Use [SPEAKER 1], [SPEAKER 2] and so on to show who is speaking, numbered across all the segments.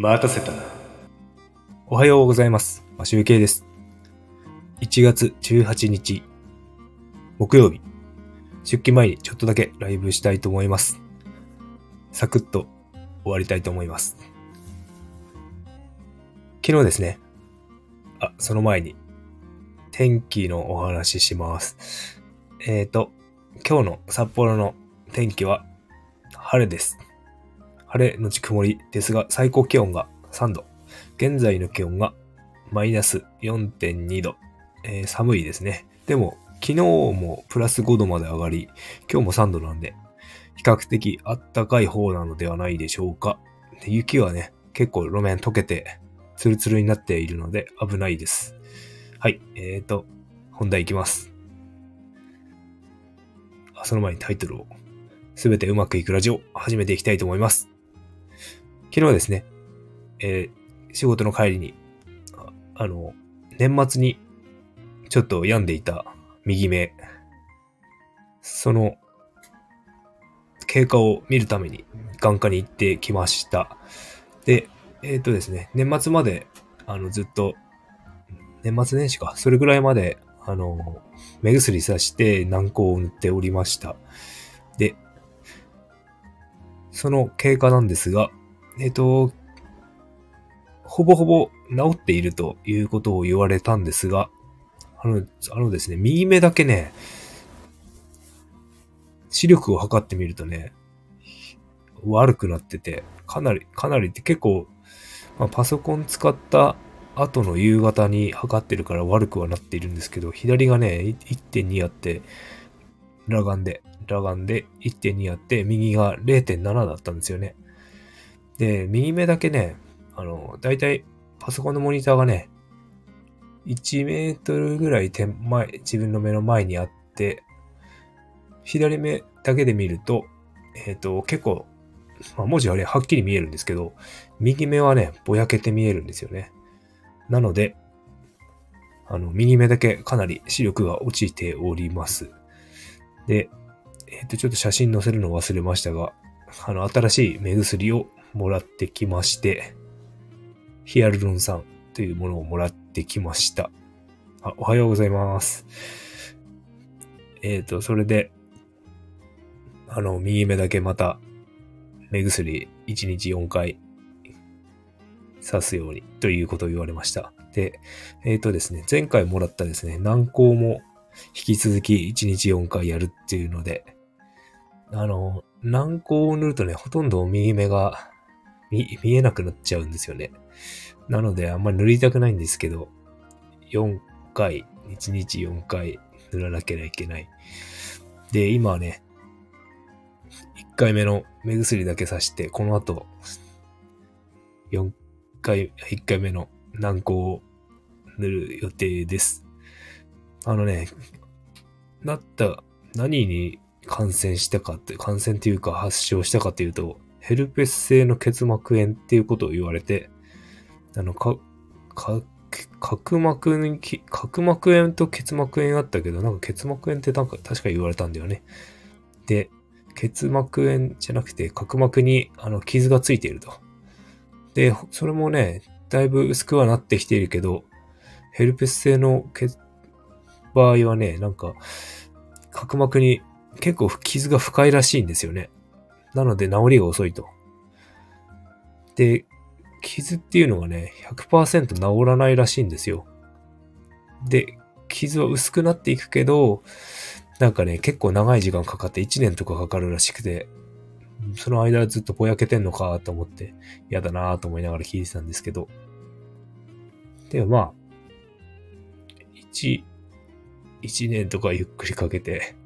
[SPEAKER 1] 待たせたな。
[SPEAKER 2] おはようございます。マシュウケイです。1月18日、木曜日、出勤前にちょっとだけライブしたいと思います。サクッと終わりたいと思います。昨日ですね、あ、その前に、天気のお話しします。えーと、今日の札幌の天気は晴れです。晴れのち曇りですが、最高気温が3度。現在の気温がマイナス4.2度。えー寒いですね。でも、昨日もプラス5度まで上がり、今日も3度なんで、比較的あったかい方なのではないでしょうか。で雪はね、結構路面溶けて、ツルツルになっているので危ないです。はい、えーと、本題いきます。その前にタイトルを、すべてうまくいくラジオ、始めていきたいと思います。昨日ですね、えー仕事の帰りに、ああの、年末にちょっと病んでいた右目、その経過を見るために眼科に行ってきました。で、えっ、とですね、年末まで、あの、ずっと、年末年始か、それぐらいまで、あの、目薬さして軟膏を塗っておりました。で、その経過なんですが、えっ、と、ほぼほぼ治っているということを言われたんですが、あの、あのですね、右目だけね、視力を測ってみるとね、悪くなってて、かなり、かなりって結構、まあ、パソコン使った後の夕方に測ってるから悪くはなっているんですけど、左がね、1.2あって、裸眼で、裸眼で1.2あって、右が0.7だったんですよね。で、右目だけね、あの、だいたいパソコンのモニターがね、1メートルぐらい手前、自分の目の前にあって、左目だけで見ると、えっ、と、結構、まあ、文字はね、はっきり見えるんですけど、右目はね、ぼやけて見えるんですよね。なので、あの、右目だけかなり視力が落ちております。で、えっ、と、ちょっと写真載せるの忘れましたが、あの、新しい目薬をもらってきまして、ヒアルロン酸というものをもらってきました。あ、おはようございます。えっ、と、それで、あの、右目だけまた、目薬1日4回刺すようにということを言われました。で、えっ、とですね、前回もらったですね、軟膏も引き続き1日4回やるっていうので、あの、軟膏を塗るとね、ほとんど右目が見見えなくなっちゃうんですよね。なので、あんまり塗りたくないんですけど、4回、1日4回塗らなければいけない。で、今はね、1回目の目薬だけさして、この後、4回、1回目の軟膏を塗る予定です。あのね、なった、何に感染したかって、感染っていうか発症したかっていうと、ヘルペス性の結膜炎っていうことを言われて、あの、か、か、角膜に、角膜炎と結膜炎あったけど、なんか結膜炎ってなんか確か言われたんだよね。で、結膜炎じゃなくて角膜にあの傷がついていると。で、それもね、だいぶ薄くはなってきているけど、ヘルペス性の場合はね、なんか、角膜に結構傷が深いらしいんですよね。なので治りが遅いと。で、傷っていうのがね、100%治らないらしいんですよ。で、傷は薄くなっていくけど、なんかね、結構長い時間かかって1年とかかかるらしくて、その間ずっとぼやけてんのかと思って、嫌だなと思いながら聞いてたんですけど。でまあ、1、1年とかゆっくりかけて、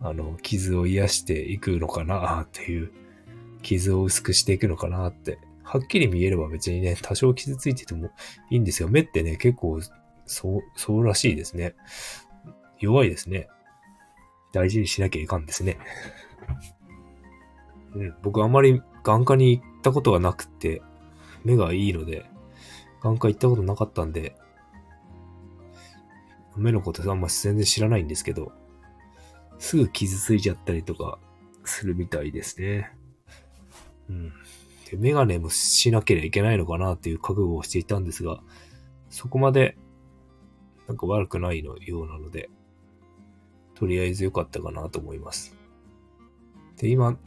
[SPEAKER 2] あの、傷を癒していくのかなっていう、傷を薄くしていくのかなって。はっきり見えれば別にね、多少傷ついててもいいんですよ。目ってね、結構、そう、そうらしいですね。弱いですね。大事にしなきゃいかんですね。うん、僕あまり眼科に行ったことがなくて、目がいいので、眼科行ったことなかったんで、目のことあんま全然知らないんですけど、すぐ傷ついちゃったりとかするみたいですね。うん。で、メガネもしなければいけないのかなっていう覚悟をしていたんですが、そこまで、なんか悪くないのようなので、とりあえず良かったかなと思います。で、今、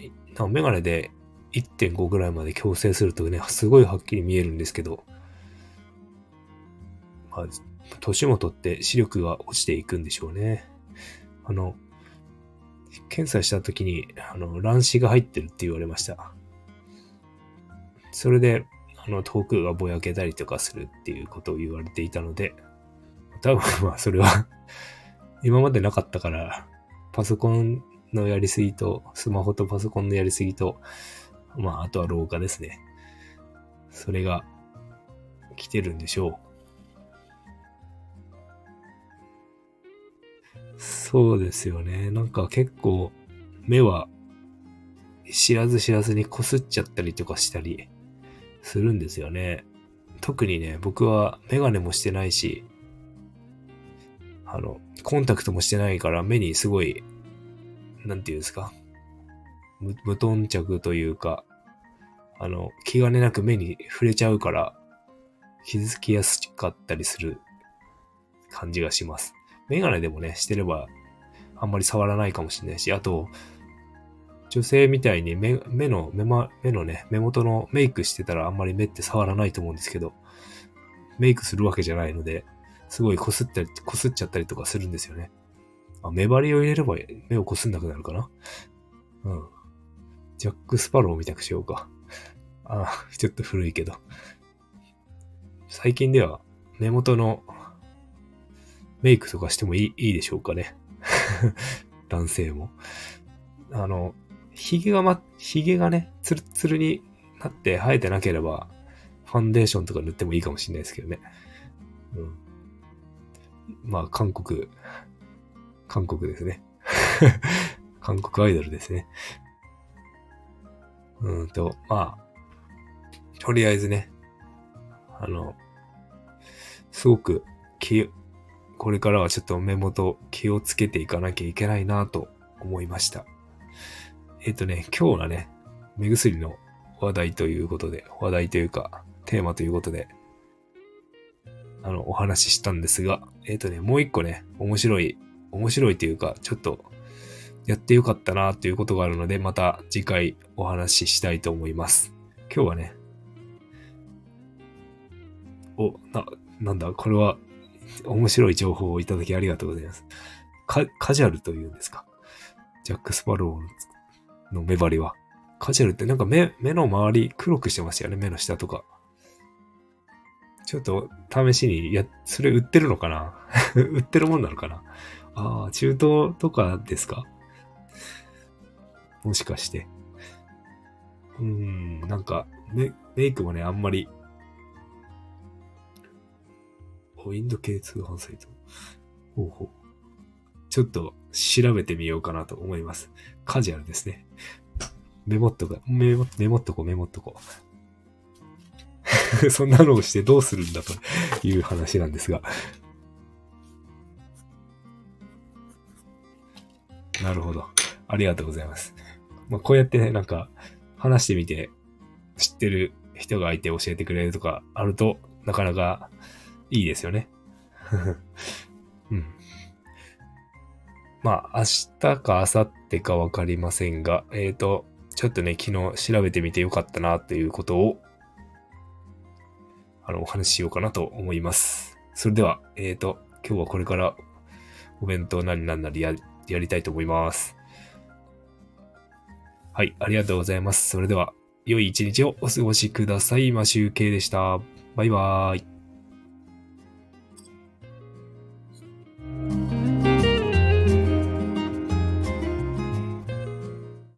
[SPEAKER 2] メガネで1.5ぐらいまで矯正するとね、すごいはっきり見えるんですけど、まあ、年も取って視力が落ちていくんでしょうね。あの、検査した時に、あの、乱視が入ってるって言われました。それで、あの、遠くがぼやけたりとかするっていうことを言われていたので、多分まあそれは 今までなかったから、パソコンのやりすぎと、スマホとパソコンのやりすぎと、まああとは老化ですね。それが来てるんでしょう。そうですよね。なんか結構目は知らず知らずにこすっちゃったりとかしたりするんですよね。特にね、僕はメガネもしてないし、あの、コンタクトもしてないから目にすごい、なんていうんですか、無無頓着というか、あの、気兼ねなく目に触れちゃうから、気づきやすかったりする感じがします。メガネでもね、してれば、あんまり触らないかもしれないし、あと、女性みたいに目目の目,、ま、目のね、目元のメイクしてたらあんまり目って触らないと思うんですけど、メイクするわけじゃないので、すごい擦ったり、擦っちゃったりとかするんですよね。あ、目張りを入れれば目を擦んなくなるかな？うん。ジャック・スパローみたくしようか。あ、ちょっと古いけど。最近では目元のメイクとかしてもいいいいでしょうかね。男性も。あの、髭がま、髭がね、ツルツルになって生えてなければ、ファンデーションとか塗ってもいいかもしれないですけどね。うん。まあ、韓国、韓国ですね。韓国アイドルですね。うんと、まあ、とりあえずね、あの、すごく、これからはちょっと目元気をつけていかなきゃいけないなと思いました。えっ、ー、とね、今日はね、目薬の話題ということで、話題というか、テーマということで、あの、お話ししたんですが、えっ、ー、とね、もう一個ね、面白い、面白いというか、ちょっと、やってよかったなということがあるので、また次回お話ししたいと思います。今日はね、お、な、なんだ、これは、面白い情報をいただきありがとうございます。カ、カジュアルというんですか？ジャック・スパローの目張りは？カジュアルってなんか目、目の周り黒くしてましたよね、目の下とか。ちょっと試しに、や、それ売ってるのかな？売ってるもんなのかな？ああ、中東とかですか？もしかして。うーん、なんか、メメイクもね、あんまり。お、インド系通販サイト。ほうほう。ちょっと調べてみようかなと思います。カジュアルですね。メモっとこメモ、メモっとこメモっとこ そんなのをしてどうするんだという話なんですが。なるほど。ありがとうございます。まあ、こうやってね、なんか、話してみて、知ってる人がいて教えてくれるとかあると、なかなかいいですよね。うん。まあ、明日か明後日かわかりませんが、えっ、ー、と、ちょっとね、昨日調べてみてよかったなっていうことをあの、お話ししようかなと思います。それでは、えっ、ー、と、今日はこれからお弁当何々なりやりたいと思います。はい、ありがとうございます。それでは、良い一日をお過ごしください。マシュウケイでした。バイバーイ。